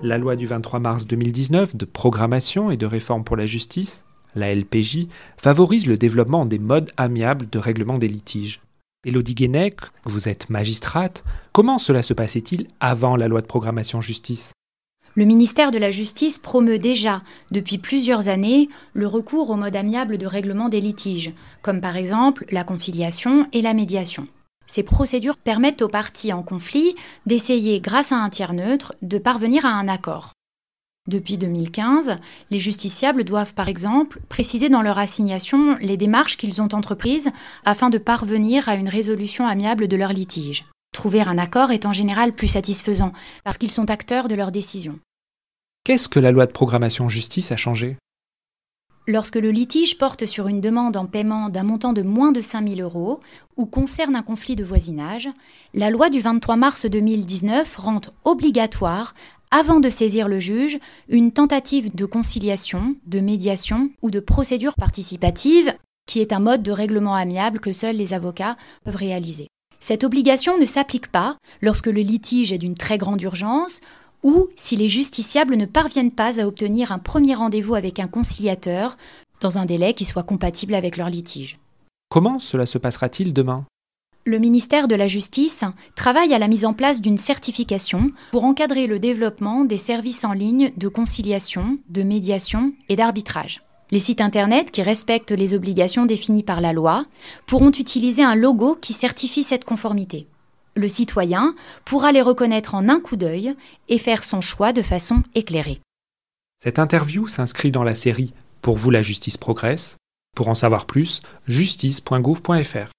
La loi du 23 mars 2019 de programmation et de réforme pour la justice, la LPJ, favorise le développement des modes amiables de règlement des litiges. Elodie Guénec, vous êtes magistrate, comment cela se passait-il avant la loi de programmation justice? Le ministère de la Justice promeut déjà, depuis plusieurs années, le recours au mode amiable de règlement des litiges, comme par exemple la conciliation et la médiation. Ces procédures permettent aux parties en conflit d'essayer, grâce à un tiers neutre, de parvenir à un accord. Depuis 2015, les justiciables doivent par exemple préciser dans leur assignation les démarches qu'ils ont entreprises afin de parvenir à une résolution amiable de leur litige. Trouver un accord est en général plus satisfaisant parce qu'ils sont acteurs de leurs décisions. Qu'est-ce que la loi de programmation justice a changé? Lorsque le litige porte sur une demande en paiement d'un montant de moins de 5 000 euros ou concerne un conflit de voisinage, la loi du 23 mars 2019 rend obligatoire, avant de saisir le juge, une tentative de conciliation, de médiation ou de procédure participative, qui est un mode de règlement amiable que seuls les avocats peuvent réaliser. Cette obligation ne s'applique pas lorsque le litige est d'une très grande urgence ou si les justiciables ne parviennent pas à obtenir un premier rendez-vous avec un conciliateur dans un délai qui soit compatible avec leur litige. Comment cela se passera-t-il demain? Le ministère de la Justice travaille à la mise en place d'une certification pour encadrer le développement des services en ligne de conciliation, de médiation et d'arbitrage. Les sites Internet qui respectent les obligations définies par la loi pourront utiliser un logo qui certifie cette conformité le citoyen pourra les reconnaître en un coup d'œil et faire son choix de façon éclairée. Cette interview s'inscrit dans la série Pour vous la justice progresse. Pour en savoir plus, justice.gouv.fr.